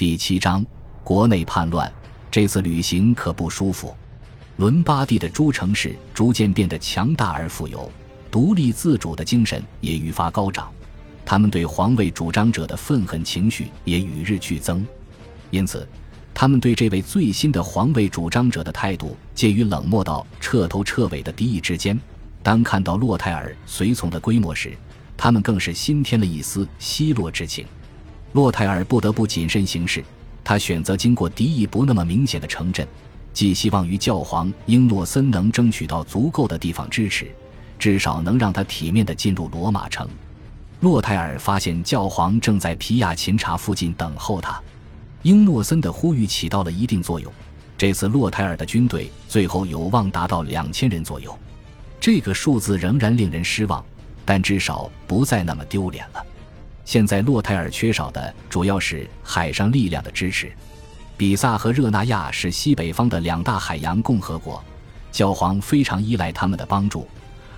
第七章，国内叛乱。这次旅行可不舒服。伦巴第的诸城市逐渐变得强大而富有，独立自主的精神也愈发高涨。他们对皇位主张者的愤恨情绪也与日俱增，因此，他们对这位最新的皇位主张者的态度介于冷漠到彻头彻尾的敌意之间。当看到洛泰尔随从的规模时，他们更是新添了一丝奚落之情。洛泰尔不得不谨慎行事，他选择经过敌意不那么明显的城镇，寄希望于教皇英诺森能争取到足够的地方支持，至少能让他体面地进入罗马城。洛泰尔发现教皇正在皮亚琴察附近等候他，英诺森的呼吁起到了一定作用。这次洛泰尔的军队最后有望达到两千人左右，这个数字仍然令人失望，但至少不再那么丢脸了。现在洛泰尔缺少的主要是海上力量的支持。比萨和热那亚是西北方的两大海洋共和国，教皇非常依赖他们的帮助，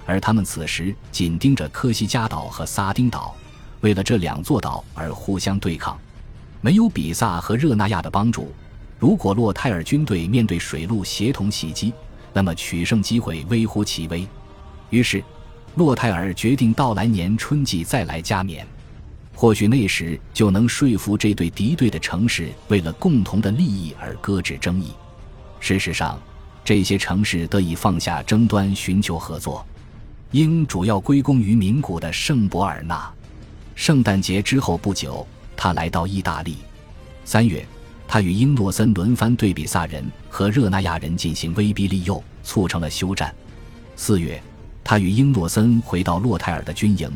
而他们此时紧盯着科西嘉岛和撒丁岛，为了这两座岛而互相对抗。没有比萨和热那亚的帮助，如果洛泰尔军队面对水陆协同袭击，那么取胜机会微乎其微。于是，洛泰尔决定到来年春季再来加冕。或许那时就能说服这对敌对的城市，为了共同的利益而搁置争议。事实上，这些城市得以放下争端，寻求合作。应主要归功于名古的圣博尔纳。圣诞节之后不久，他来到意大利。三月，他与英诺森轮番对比萨人和热那亚人进行威逼利诱，促成了休战。四月，他与英诺森回到洛泰尔的军营。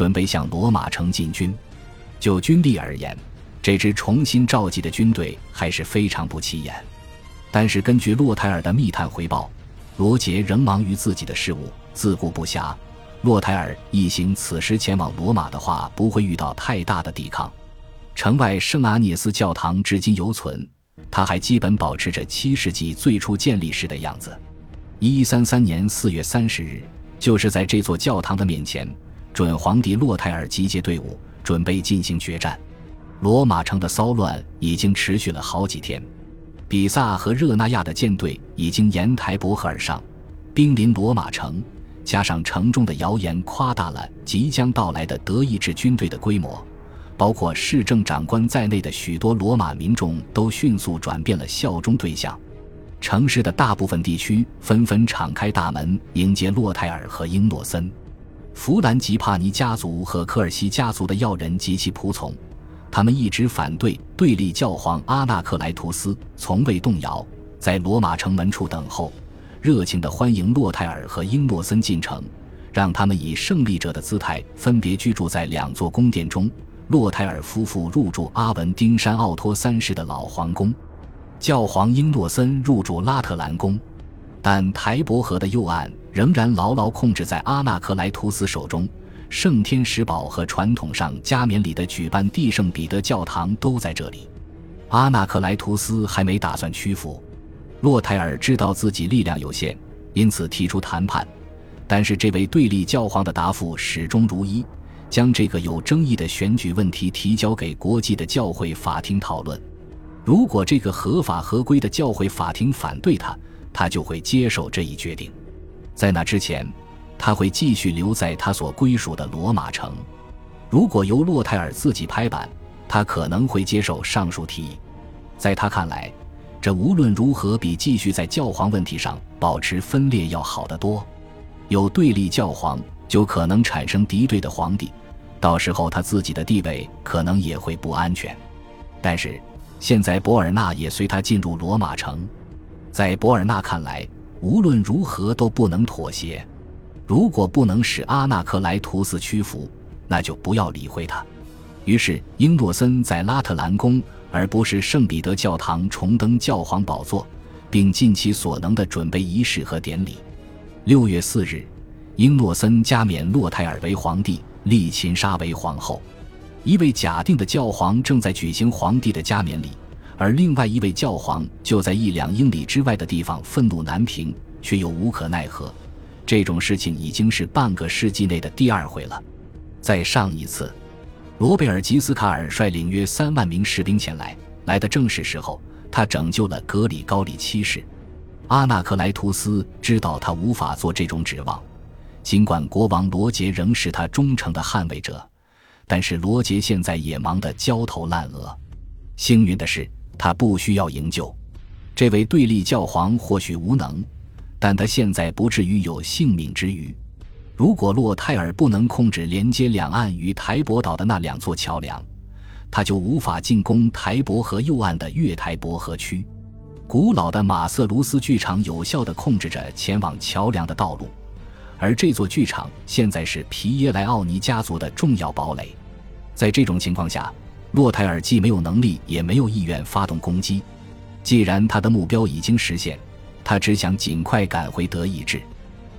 准备向罗马城进军。就军力而言，这支重新召集的军队还是非常不起眼。但是根据洛泰尔的密探回报，罗杰仍忙于自己的事务，自顾不暇。洛泰尔一行此时前往罗马的话，不会遇到太大的抵抗。城外圣阿涅斯教堂至今犹存，它还基本保持着七世纪最初建立时的样子。一三三年四月三十日，就是在这座教堂的面前。准皇帝洛泰尔集结队伍，准备进行决战。罗马城的骚乱已经持续了好几天，比萨和热那亚的舰队已经沿台伯河而上，兵临罗马城。加上城中的谣言，夸大了即将到来的德意志军队的规模。包括市政长官在内的许多罗马民众都迅速转变了效忠对象。城市的大部分地区纷纷敞开大门迎接洛泰尔和英诺森。弗兰吉帕尼家族和科尔西家族的要人极其仆从，他们一直反对对立教皇阿纳克莱图斯，从未动摇，在罗马城门处等候，热情地欢迎洛泰尔和英诺森进城，让他们以胜利者的姿态分别居住在两座宫殿中。洛泰尔夫妇入住阿文丁山奥托三世的老皇宫，教皇英诺森入住拉特兰宫。但台伯河的右岸仍然牢牢控制在阿纳克莱图斯手中。圣天使堡和传统上加冕礼的举办地圣彼得教堂都在这里。阿纳克莱图斯还没打算屈服。洛泰尔知道自己力量有限，因此提出谈判。但是这位对立教皇的答复始终如一：将这个有争议的选举问题提交给国际的教会法庭讨论。如果这个合法合规的教会法庭反对他，他就会接受这一决定，在那之前，他会继续留在他所归属的罗马城。如果由洛泰尔自己拍板，他可能会接受上述提议。在他看来，这无论如何比继续在教皇问题上保持分裂要好得多。有对立教皇，就可能产生敌对的皇帝，到时候他自己的地位可能也会不安全。但是，现在博尔纳也随他进入罗马城。在博尔纳看来，无论如何都不能妥协。如果不能使阿纳克莱图斯屈服，那就不要理会他。于是，英诺森在拉特兰宫而不是圣彼得教堂重登教皇宝座，并尽其所能地准备仪式和典礼。六月四日，英诺森加冕洛泰尔为皇帝，利琴莎为皇后。一位假定的教皇正在举行皇帝的加冕礼。而另外一位教皇就在一两英里之外的地方，愤怒难平，却又无可奈何。这种事情已经是半个世纪内的第二回了。在上一次，罗贝尔吉斯卡尔率领约三万名士兵前来，来的正是时候，他拯救了格里高利七世。阿纳克莱图斯知道他无法做这种指望，尽管国王罗杰仍是他忠诚的捍卫者，但是罗杰现在也忙得焦头烂额。幸运的是，他不需要营救。这位对立教皇或许无能，但他现在不至于有性命之虞。如果洛泰尔不能控制连接两岸与台伯岛的那两座桥梁，他就无法进攻台伯河右岸的月台伯河区。古老的马瑟卢斯剧场有效地控制着前往桥梁的道路，而这座剧场现在是皮耶莱奥尼家族的重要堡垒。在这种情况下，洛泰尔既没有能力，也没有意愿发动攻击。既然他的目标已经实现，他只想尽快赶回德意志。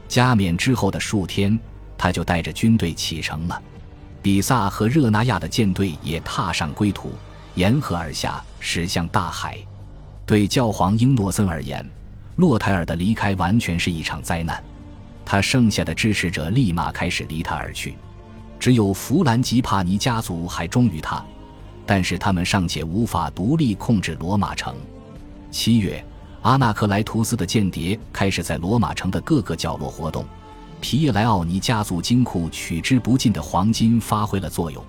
加冕之后的数天，他就带着军队启程了。比萨和热那亚的舰队也踏上归途，沿河而下，驶向大海。对教皇英诺森而言，洛泰尔的离开完全是一场灾难。他剩下的支持者立马开始离他而去，只有弗兰吉帕尼家族还忠于他，但是他们尚且无法独立控制罗马城。七月，阿纳克莱图斯的间谍开始在罗马城的各个角落活动。皮耶莱奥尼家族金库取之不尽的黄金发挥了作用。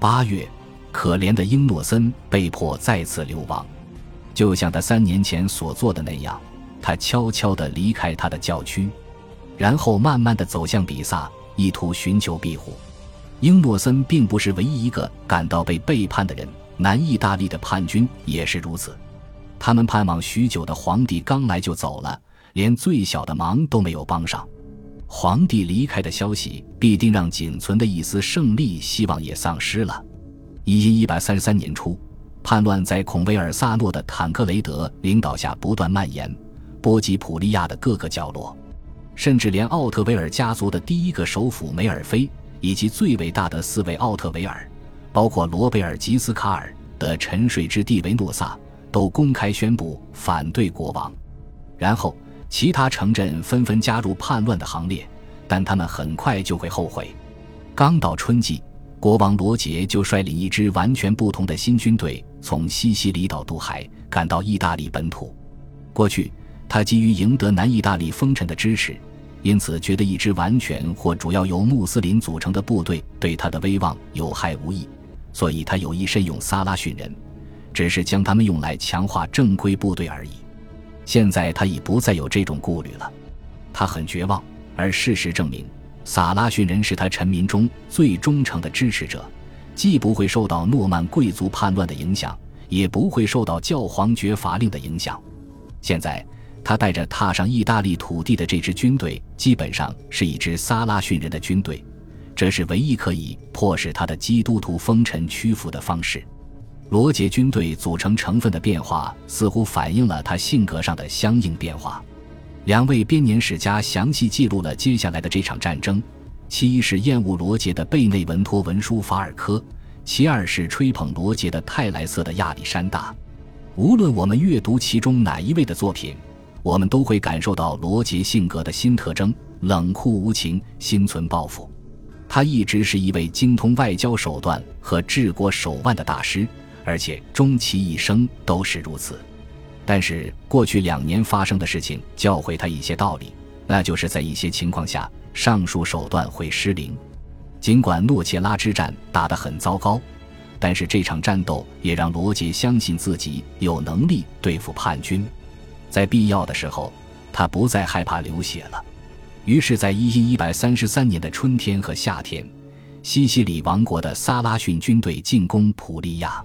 八月，可怜的英诺森被迫再次流亡，就像他三年前所做的那样，他悄悄地离开他的教区，然后慢慢地走向比萨，意图寻求庇护。英诺森并不是唯一一个感到被背叛的人，南意大利的叛军也是如此。他们盼望许久的皇帝刚来就走了，连最小的忙都没有帮上。皇帝离开的消息必定让仅存的一丝胜利希望也丧失了。一一一百三十三年初，叛乱在孔维尔萨诺的坦克雷德领导下不断蔓延，波及普利亚的各个角落，甚至连奥特维尔家族的第一个首府梅尔菲以及最伟大的四位奥特维尔，包括罗贝尔吉斯卡尔的沉睡之地维诺萨。都公开宣布反对国王，然后其他城镇纷纷加入叛乱的行列，但他们很快就会后悔。刚到春季，国王罗杰就率领一支完全不同的新军队从西西里岛渡海，赶到意大利本土。过去，他急于赢得南意大利封臣的支持，因此觉得一支完全或主要由穆斯林组成的部队对他的威望有害无益，所以他有意慎用萨拉逊人。只是将他们用来强化正规部队而已。现在他已不再有这种顾虑了。他很绝望，而事实证明，萨拉逊人是他臣民中最忠诚的支持者，既不会受到诺曼贵族叛乱的影响，也不会受到教皇绝罚令的影响。现在，他带着踏上意大利土地的这支军队，基本上是一支撒拉逊人的军队，这是唯一可以迫使他的基督徒封臣屈服的方式。罗杰军队组成成分的变化，似乎反映了他性格上的相应变化。两位编年史家详细记录了接下来的这场战争：其一是厌恶罗杰的贝内文托文书法尔科，其二是吹捧罗杰的泰莱瑟的亚历山大。无论我们阅读其中哪一位的作品，我们都会感受到罗杰性格的新特征：冷酷无情，心存报复。他一直是一位精通外交手段和治国手腕的大师。而且终其一生都是如此，但是过去两年发生的事情教会他一些道理，那就是在一些情况下，上述手段会失灵。尽管诺切拉之战打得很糟糕，但是这场战斗也让罗杰相信自己有能力对付叛军，在必要的时候，他不再害怕流血了。于是，在一一一百三十三年的春天和夏天，西西里王国的萨拉逊军队进攻普利亚。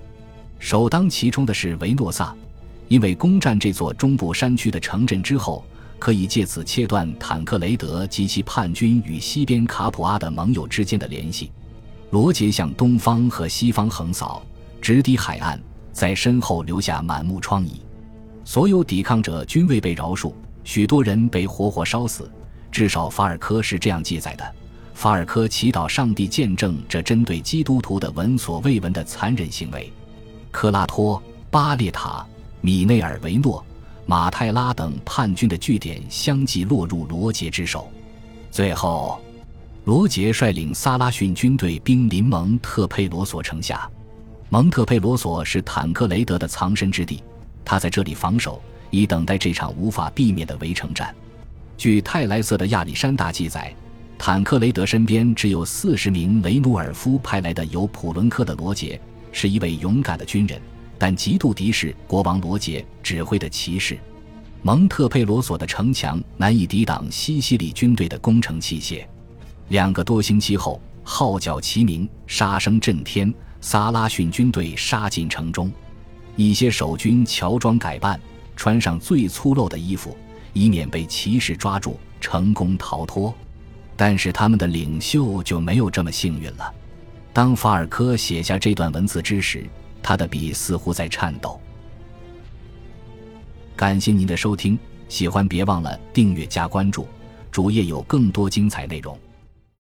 首当其冲的是维诺萨，因为攻占这座中部山区的城镇之后，可以借此切断坦克雷德及其叛军与西边卡普阿的盟友之间的联系。罗杰向东方和西方横扫，直抵海岸，在身后留下满目疮痍。所有抵抗者均未被饶恕，许多人被活活烧死。至少法尔科是这样记载的。法尔科祈祷上帝见证这针对基督徒的闻所未闻的残忍行为。克拉托、巴列塔、米内尔维诺、马泰拉等叛军的据点相继落入罗杰之手。最后，罗杰率领萨拉逊军队兵临蒙特佩罗索城下。蒙特佩罗索是坦克雷德的藏身之地，他在这里防守，以等待这场无法避免的围城战。据泰莱瑟的亚历山大记载，坦克雷德身边只有四十名雷努尔夫派来的由普伦科的罗杰，是一位勇敢的军人，但极度敌视国王罗杰指挥的骑士。蒙特佩罗索的城墙难以抵挡西西里军队的攻城器械。两个多星期后，号角齐鸣，杀声震天，萨拉逊军队杀进城中。一些守军乔装改扮，穿上最粗陋的衣服。以免被骑士抓住，成功逃脱。但是他们的领袖就没有这么幸运了。当法尔科写下这段文字之时，他的笔似乎在颤抖。感谢您的收听，喜欢别忘了订阅加关注，主页有更多精彩内容。